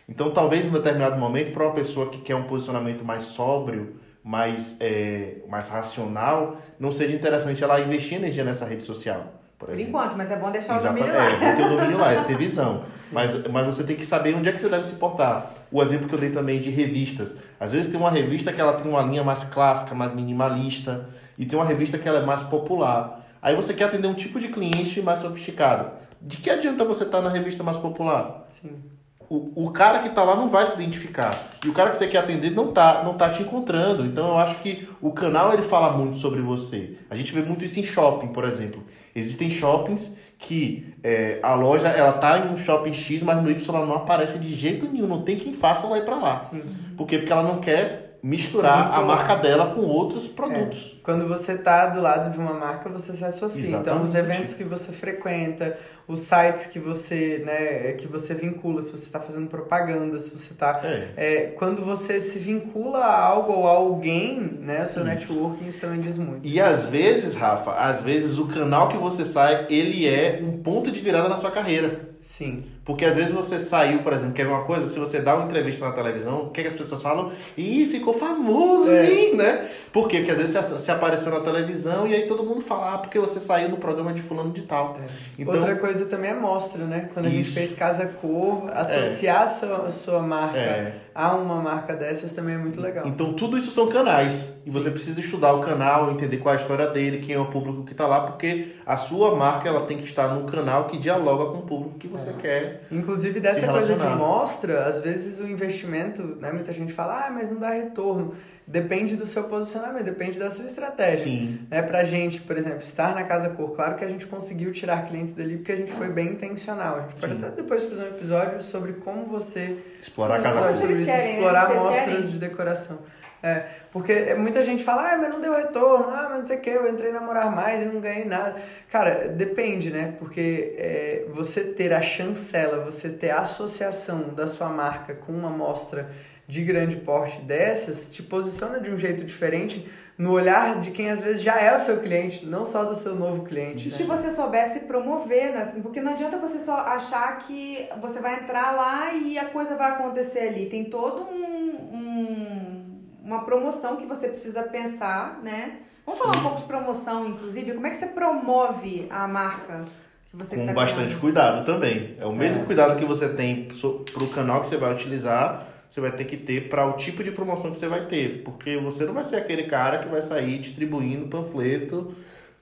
Então, talvez em um determinado momento, para uma pessoa que quer um posicionamento mais sóbrio, mais, é, mais racional, não seja interessante ela investir energia nessa rede social. Por, por enquanto, mas é bom deixar Exatamente. o domínio lá. É, ter o domínio lá, é ter visão. Mas, mas você tem que saber onde é que você deve se portar. O exemplo que eu dei também de revistas. Às vezes tem uma revista que ela tem uma linha mais clássica, mais minimalista, e tem uma revista que ela é mais popular. Aí você quer atender um tipo de cliente mais sofisticado. De que adianta você estar na revista mais popular? Sim o, o cara que está lá não vai se identificar. E o cara que você quer atender não tá, não tá te encontrando. Então eu acho que o canal ele fala muito sobre você. A gente vê muito isso em shopping, por exemplo. Existem shoppings que é, a loja ela tá em um shopping X, mas no Y ela não aparece de jeito nenhum. Não tem quem faça ela ir para lá. Sim. Por quê? Porque ela não quer misturar Sim, a marca dela com outros produtos. É. Quando você está do lado de uma marca, você se associa. Exatamente. Então, os eventos que você frequenta, os sites que você, né, que você vincula, se você está fazendo propaganda, se você está... É. É, quando você se vincula a algo ou a alguém, né, o seu isso. networking isso também diz muito. E às vezes, Rafa, às vezes o canal que você sai, ele é um ponto de virada na sua carreira. Sim. Porque às vezes você saiu, por exemplo, quer ver uma coisa? Se você dá uma entrevista na televisão, o que, é que as pessoas falam? Ih, ficou famoso, é. hein, né? Por quê? Porque às vezes você, você, apareceu na televisão e aí todo mundo fala, ah, porque você saiu no programa de fulano de tal. É. Então, Outra coisa também é mostra, né? Quando a isso. gente fez Casa Cor, associar é. a sua, sua marca é. a uma marca dessas também é muito legal. Então tudo isso são canais. E você precisa estudar o canal, entender qual é a história dele, quem é o público que está lá, porque a sua marca ela tem que estar no canal que dialoga com o público que você é. quer. Inclusive dessa coisa de mostra, às vezes o investimento, né, muita gente fala, ah, mas não dá retorno. Depende do seu posicionamento, depende da sua estratégia. Sim. Né, pra gente, por exemplo, estar na Casa Cor, claro que a gente conseguiu tirar clientes dali porque a gente foi bem intencional. A gente pode até depois fazer um episódio sobre como você explorar a Casa Cor, explorar mostras de decoração. É, porque muita gente fala, ah, mas não deu retorno, ah, mas não sei o que, eu entrei na Morar Mais e não ganhei nada. Cara, depende, né? Porque é, você ter a chancela, você ter a associação da sua marca com uma amostra de grande porte dessas, te posiciona de um jeito diferente no olhar de quem às vezes já é o seu cliente, não só do seu novo cliente. E né? se você soubesse promover, né? porque não adianta você só achar que você vai entrar lá e a coisa vai acontecer ali. Tem todo um, um uma promoção que você precisa pensar, né? Vamos Sim. falar um pouco de promoção, inclusive. Como é que você promove a marca que você Com tá bastante criando? cuidado também. É o mesmo é. cuidado que você tem para o canal que você vai utilizar, você vai ter que ter para o tipo de promoção que você vai ter. Porque você não vai ser aquele cara que vai sair distribuindo panfleto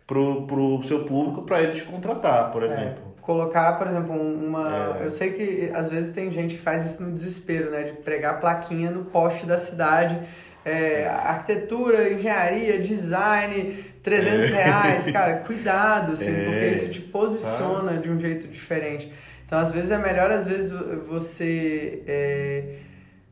pro, pro seu público para ele te contratar, por é. exemplo. É colocar, por exemplo, uma. É. Eu sei que às vezes tem gente que faz isso no desespero, né? De pregar plaquinha no poste da cidade é, arquitetura, engenharia, design, 300 é. reais. Cara, cuidado, assim, é. porque isso te posiciona de um jeito diferente. Então, às vezes é melhor, às vezes, você é,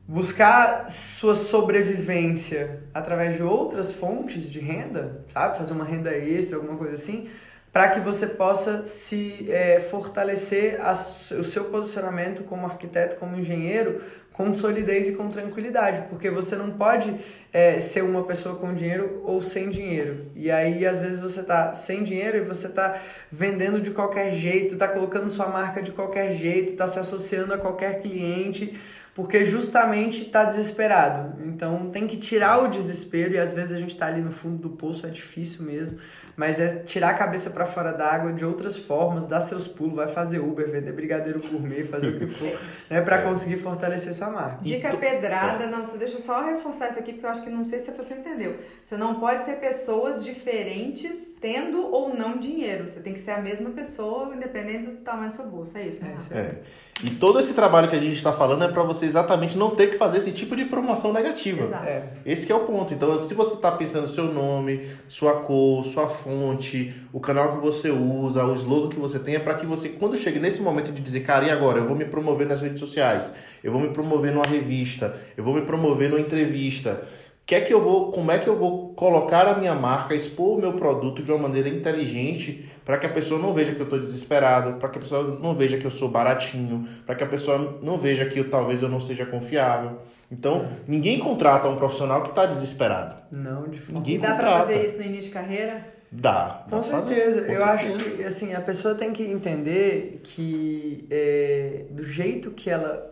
buscar sua sobrevivência através de outras fontes de renda, sabe? Fazer uma renda extra, alguma coisa assim, para que você possa se é, fortalecer a, o seu posicionamento como arquiteto, como engenheiro, com solidez e com tranquilidade, porque você não pode é, ser uma pessoa com dinheiro ou sem dinheiro. E aí, às vezes, você tá sem dinheiro e você tá vendendo de qualquer jeito, tá colocando sua marca de qualquer jeito, tá se associando a qualquer cliente, porque justamente tá desesperado. Então, tem que tirar o desespero e às vezes a gente tá ali no fundo do poço, é difícil mesmo mas é tirar a cabeça para fora d'água de outras formas, dar seus pulos, vai fazer Uber, vender brigadeiro gourmet, fazer o que for, né, para é. conseguir fortalecer sua marca. Dica tu... pedrada, é. não, deixa eu só reforçar isso aqui porque eu acho que não sei se a pessoa entendeu. Você não pode ser pessoas diferentes tendo ou não dinheiro. Você tem que ser a mesma pessoa, independente do tamanho do seu bolso. É isso, né? É, é. E todo esse trabalho que a gente está falando é para você exatamente não ter que fazer esse tipo de promoção negativa. Exato. É. Esse é o ponto. Então, se você está pensando seu nome, sua cor, sua fonte, o canal que você usa, o slogan que você tem, é para que você, quando chegue nesse momento de dizer, cara, e agora? Eu vou me promover nas redes sociais, eu vou me promover numa revista, eu vou me promover numa entrevista que é que eu vou, como é que eu vou colocar a minha marca, expor o meu produto de uma maneira inteligente para que a pessoa não veja que eu estou desesperado, para que a pessoa não veja que eu sou baratinho, para que a pessoa não veja que eu, talvez eu não seja confiável. Então, ninguém contrata um profissional que está desesperado. Não, de forma Ninguém dá para fazer isso no início de carreira? Dá. Com certeza. Com eu certeza. acho que assim, a pessoa tem que entender que é, do jeito que ela.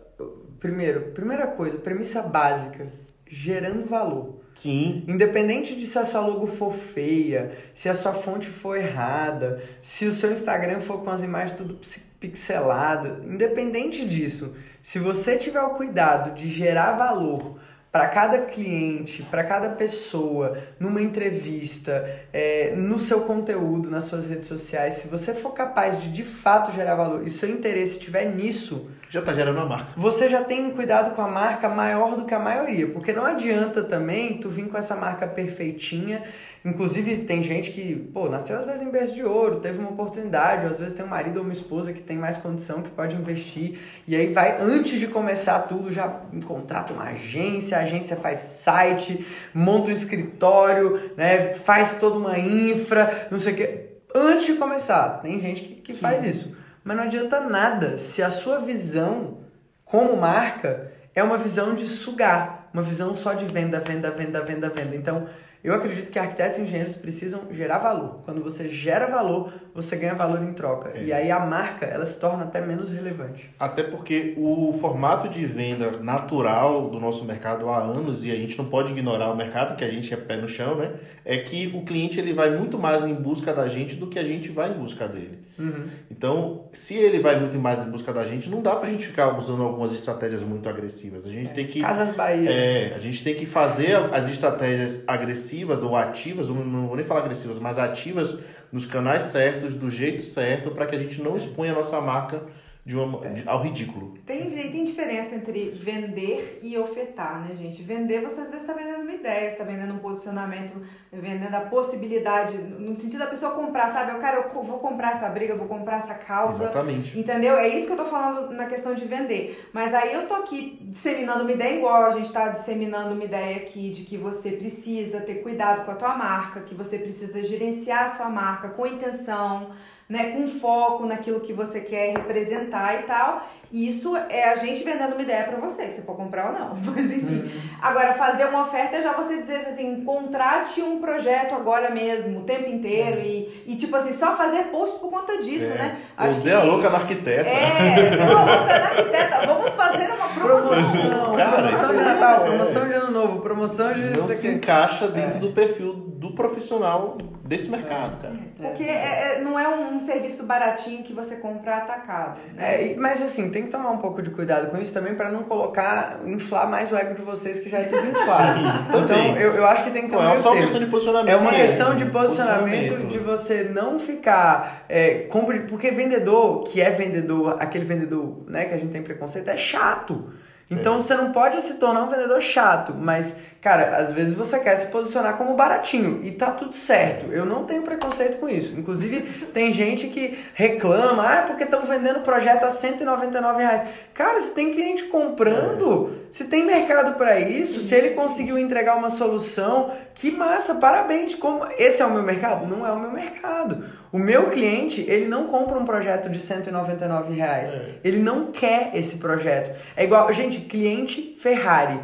Primeiro, primeira coisa, premissa básica gerando valor. Sim. Independente de se a sua logo for feia, se a sua fonte for errada, se o seu Instagram for com as imagens tudo pixelado, independente disso, se você tiver o cuidado de gerar valor para cada cliente, para cada pessoa, numa entrevista, é, no seu conteúdo, nas suas redes sociais, se você for capaz de de fato gerar valor e seu interesse estiver nisso, já está gerando a marca. Você já tem um cuidado com a marca maior do que a maioria, porque não adianta também tu vir com essa marca perfeitinha Inclusive, tem gente que, pô, nasceu às vezes em berço de ouro, teve uma oportunidade, ou às vezes tem um marido ou uma esposa que tem mais condição, que pode investir, e aí vai, antes de começar tudo, já contrata uma agência, a agência faz site, monta um escritório, né, faz toda uma infra, não sei o quê. Antes de começar, tem gente que, que faz isso. Mas não adianta nada se a sua visão como marca é uma visão de sugar, uma visão só de venda, venda, venda, venda, venda. Então, eu acredito que arquitetos e engenheiros precisam gerar valor. Quando você gera valor, você ganha valor em troca. É. E aí a marca, ela se torna até menos relevante. Até porque o formato de venda natural do nosso mercado há anos, e a gente não pode ignorar o mercado, que a gente é pé no chão, né? É que o cliente ele vai muito mais em busca da gente do que a gente vai em busca dele. Uhum. Então, se ele vai muito mais em busca da gente, não dá pra gente ficar usando algumas estratégias muito agressivas. A gente é. tem que. Casas Bahia. É, a gente tem que fazer as estratégias agressivas ou ativas, não vou nem falar agressivas, mas ativas nos canais certos, do jeito certo, para que a gente não exponha a nossa marca de uma, de, ao ridículo. Tem, tem diferença entre vender e ofertar, né, gente? Vender, você às vezes está vendendo uma ideia, está vendendo um posicionamento, vendendo a possibilidade, no sentido da pessoa comprar, sabe? Eu, cara, eu vou comprar essa briga, vou comprar essa causa. Exatamente. Entendeu? É isso que eu tô falando na questão de vender. Mas aí eu tô aqui disseminando uma ideia igual, a gente está disseminando uma ideia aqui de que você precisa ter cuidado com a tua marca, que você precisa gerenciar a sua marca com intenção né, com foco naquilo que você quer representar e tal. E isso é a gente vendendo uma ideia para você, que você pode comprar ou não. Mas enfim. Uhum. Agora, fazer uma oferta é já você dizer assim, contrate um projeto agora mesmo, o tempo inteiro. Uhum. E, e tipo assim, só fazer post por conta disso, é. né? Acho deu a louca na arquiteta. É, deu a louca na arquiteta. Vamos fazer uma promoção. Cara, promoção de é Natal, promoção de Ano Novo, promoção de. Não se encaixa dentro é. do perfil do profissional desse mercado, cara. É, porque é, é, não é um serviço baratinho que você compra atacado. Né? É, mas assim, tem que tomar um pouco de cuidado com isso também para não colocar, inflar mais o ego de vocês que já é tudo inflado. então eu, eu acho que tem que ter um É só uma questão de posicionamento. É uma questão de posicionamento, posicionamento, de você não ficar. É, compre, porque vendedor, que é vendedor, aquele vendedor né, que a gente tem preconceito, é chato. Então é. você não pode se tornar um vendedor chato, mas Cara, às vezes você quer se posicionar como baratinho e tá tudo certo. Eu não tenho preconceito com isso. Inclusive, tem gente que reclama, ah, porque estão vendendo projeto a 199 reais. Cara, se tem cliente comprando, é. se tem mercado para isso, se ele conseguiu entregar uma solução, que massa, parabéns. Como esse é o meu mercado? Não é o meu mercado. O meu cliente, ele não compra um projeto de 199 reais. É. Ele não quer esse projeto. É igual, gente, cliente Ferrari.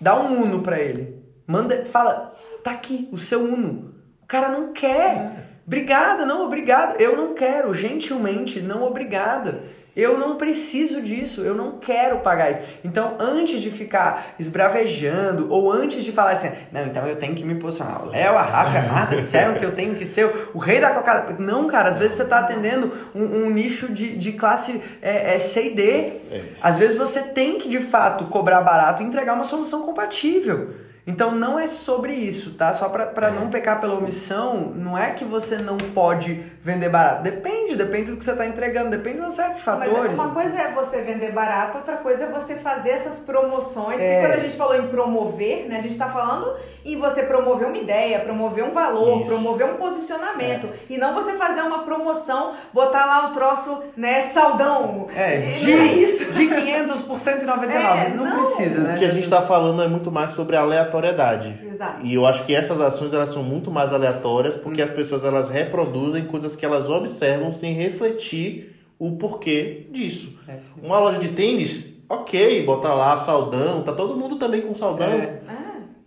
Dá um Uno pra ele. Manda, fala, tá aqui, o seu Uno. O cara não quer. É. Obrigada, não, obrigado. Eu não quero, gentilmente, não obrigada. Eu não preciso disso, eu não quero pagar isso. Então, antes de ficar esbravejando, ou antes de falar assim, não, então eu tenho que me posicionar. O Léo, a Rafa, a Marta disseram que eu tenho que ser o, rei da cocada. Não, cara, às vezes você está atendendo um, um, nicho de, de classe é, é C e D. É. Às vezes você tem que, de fato, cobrar barato e entregar uma solução compatível. Então não é sobre isso, tá? Só para é. não pecar pela omissão, não é que você não pode vender barato. Depende, depende do que você está entregando, depende de uma série de fatores. Mas uma coisa é você vender barato, outra coisa é você fazer essas promoções. É. quando a gente falou em promover, né? A gente está falando em você promover uma ideia, promover um valor, isso. promover um posicionamento. É. E não você fazer uma promoção, botar lá o troço, né, saldão. É, de, é isso. de 500 por 199. É, não, não precisa, né? O que a gente está falando é muito mais sobre aleatoriedade aleatoriedade. Exato. E eu acho que essas ações elas são muito mais aleatórias porque hum. as pessoas elas reproduzem coisas que elas observam sem refletir o porquê disso. É, Uma loja de tênis, ok, botar lá saldão, tá todo mundo também com saldão. É.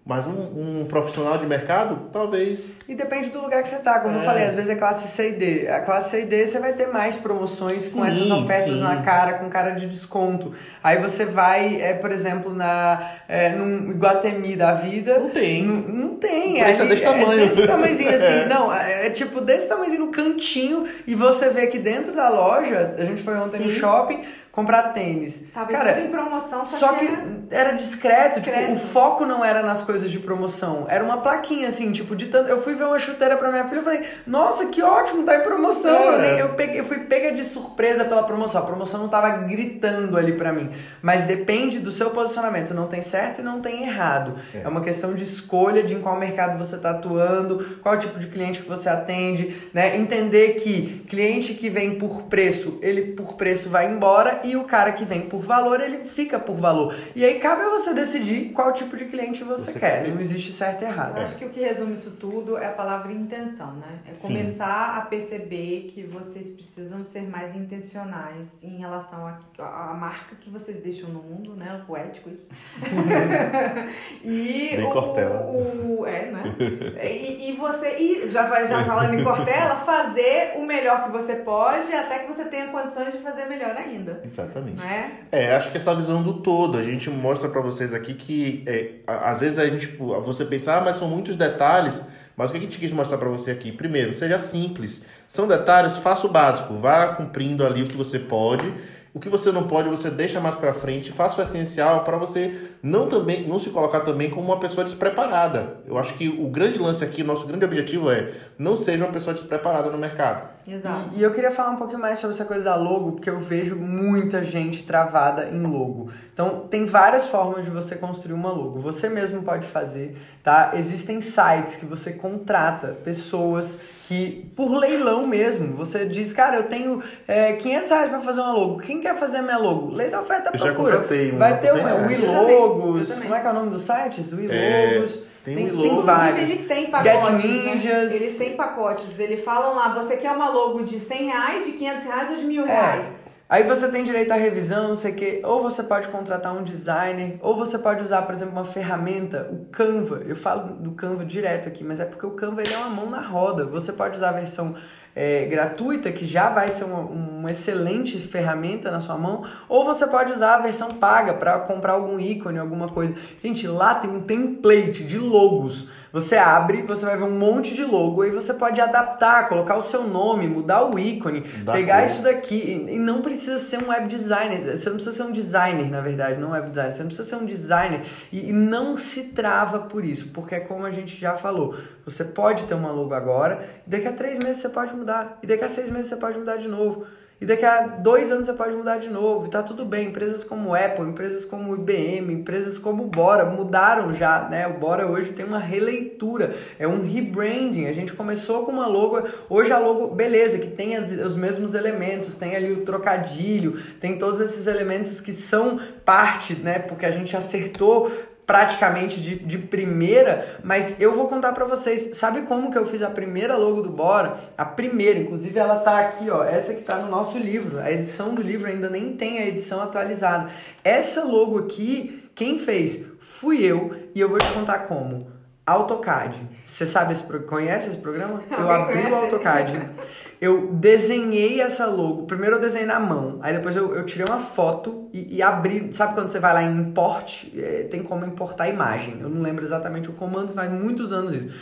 é. Mas um, um, profissional de mercado, talvez. E depende do lugar que você tá. Como é. eu falei, às vezes é classe C e D. A classe C e D você vai ter mais promoções sim, com essas ofertas sim. na cara, com cara de desconto. Aí você vai, é, por exemplo, na é, num Iguatemi da vida. Não tem. Não, não tem. Preço é, é desse tamanho. É desse tamanhozinho assim. É. Não, é, é tipo desse tamanhozinho no cantinho. E você vê que dentro da loja, a gente foi ontem sim. no shopping comprar tênis. Tava Cara, tudo em promoção, só, só que era, discreto, discreto. Tipo, o foco não era nas coisas de promoção, era uma plaquinha assim, tipo, de tanto, eu fui ver uma chuteira para minha filha, eu falei: "Nossa, que ótimo, tá em promoção". É. Eu, nem, eu, peguei, eu fui pega de surpresa pela promoção. A promoção não tava gritando ali para mim, mas depende do seu posicionamento, não tem certo e não tem errado. É, é uma questão de escolha de em qual mercado você tá atuando, qual tipo de cliente que você atende, né? Entender que cliente que vem por preço, ele por preço vai embora e o cara que vem por valor, ele fica por valor. E aí cabe a você decidir qual tipo de cliente você, você quer. quer. Não existe certo e errado. Eu acho que o que resume isso tudo é a palavra intenção, né? É começar Sim. a perceber que vocês precisam ser mais intencionais em relação à marca que vocês deixam no mundo, né? O poético isso. e Bem o, Cortella. O, é, né? E, e você, e já, já falando em Cortella, fazer o melhor que você pode até que você tenha condições de fazer melhor ainda. Exatamente. Né? É, acho que essa visão do todo, a gente mostra para vocês aqui que é, às vezes a gente, tipo, você pensa, ah, mas são muitos detalhes. Mas o que a gente quis mostrar para você aqui? Primeiro, seja simples. São detalhes, faça o básico. Vá cumprindo ali o que você pode o que você não pode, você deixa mais para frente, faça o essencial para você não também não se colocar também como uma pessoa despreparada. Eu acho que o grande lance aqui, nosso grande objetivo é não seja uma pessoa despreparada no mercado. Exato. E, e eu queria falar um pouquinho mais sobre essa coisa da logo, porque eu vejo muita gente travada em logo. Então, tem várias formas de você construir uma logo. Você mesmo pode fazer, tá? Existem sites que você contrata pessoas que por leilão mesmo, você diz, cara, eu tenho é, 500 reais para fazer uma logo. Quem quer fazer a minha logo? Lei da oferta eu procura. Já contratei Vai ter uma, o Ilogos, como é que é o nome dos sites? O Ilogos. É... Tem, tem, tem vários. Eles têm pacotes, Get né? Ninjas. Né? Eles têm pacotes. Eles falam lá, você quer uma logo de 100 reais, de 500 reais ou de mil é. Aí você tem direito à revisão, não sei o quê. Ou você pode contratar um designer, ou você pode usar, por exemplo, uma ferramenta, o Canva. Eu falo do Canva direto aqui, mas é porque o Canva ele é uma mão na roda. Você pode usar a versão é, gratuita, que já vai ser uma, uma, excelente ferramenta na sua mão, ou você pode usar a versão paga para comprar algum ícone, alguma coisa. Gente, lá tem um template de logos você abre, você vai ver um monte de logo e você pode adaptar, colocar o seu nome, mudar o ícone, Dá pegar isso daqui. E não precisa ser um web designer. Você não precisa ser um designer, na verdade, não web designer. Você não precisa ser um designer. E não se trava por isso, porque é como a gente já falou. Você pode ter uma logo agora, e daqui a três meses você pode mudar, e daqui a seis meses você pode mudar de novo. E daqui a dois anos você pode mudar de novo. E tá tudo bem. Empresas como Apple, empresas como IBM, empresas como Bora mudaram já, né? O Bora hoje tem uma releitura, é um rebranding. A gente começou com uma logo, hoje a logo, beleza, que tem as, os mesmos elementos, tem ali o trocadilho, tem todos esses elementos que são parte, né? Porque a gente acertou praticamente de, de primeira, mas eu vou contar para vocês. Sabe como que eu fiz a primeira logo do Bora? A primeira, inclusive ela tá aqui, ó, essa que tá no nosso livro. A edição do livro ainda nem tem a edição atualizada. Essa logo aqui, quem fez? Fui eu e eu vou te contar como. AutoCAD. Você sabe esse conhece esse programa? Eu abri o AutoCAD. Eu desenhei essa logo. Primeiro eu desenhei na mão, aí depois eu, eu tirei uma foto e, e, abri. Sabe quando você vai lá em import? É, tem como importar a imagem. Eu não lembro exatamente o comando, faz muitos anos isso.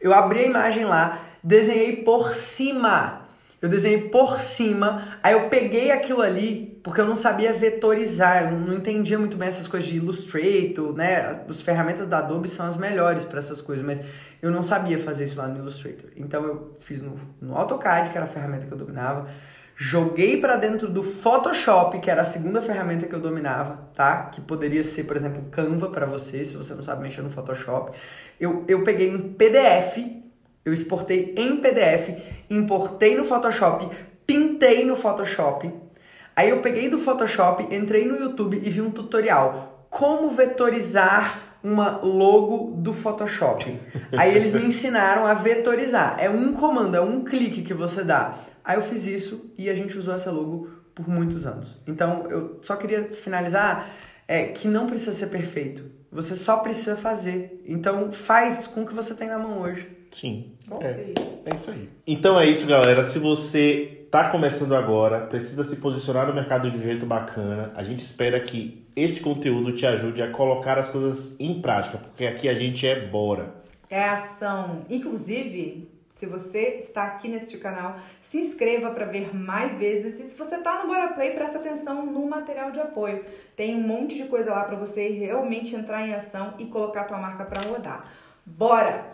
Eu abri a imagem lá, desenhei por cima. Eu desenhei por cima, aí eu peguei aquilo ali, porque eu não sabia vetorizar, eu não entendia muito bem essas coisas de Illustrator, né? As ferramentas da Adobe são as melhores para essas coisas, mas eu não sabia fazer isso lá no Illustrator. Então eu fiz no, no AutoCAD, que era a ferramenta que eu dominava, joguei para dentro do Photoshop, que era a segunda ferramenta que eu dominava, tá? Que poderia ser, por exemplo, Canva para você, se você não sabe mexer no Photoshop. Eu, eu peguei um PDF, eu exportei em PDF, importei no Photoshop, pintei no Photoshop. Aí eu peguei do Photoshop, entrei no YouTube e vi um tutorial. Como vetorizar uma logo do Photoshop. Aí eles me ensinaram a vetorizar. É um comando, é um clique que você dá. Aí eu fiz isso e a gente usou essa logo por muitos anos. Então eu só queria finalizar é, que não precisa ser perfeito. Você só precisa fazer. Então faz com o que você tem na mão hoje. Sim. É, é isso aí. Então é isso, galera. Se você está começando agora, precisa se posicionar no mercado de um jeito bacana, a gente espera que esse conteúdo te ajude a colocar as coisas em prática, porque aqui a gente é bora. É ação. Inclusive, se você está aqui neste canal, se inscreva para ver mais vezes. E se você está no Bora Play, presta atenção no material de apoio. Tem um monte de coisa lá para você realmente entrar em ação e colocar a tua marca para rodar. Bora!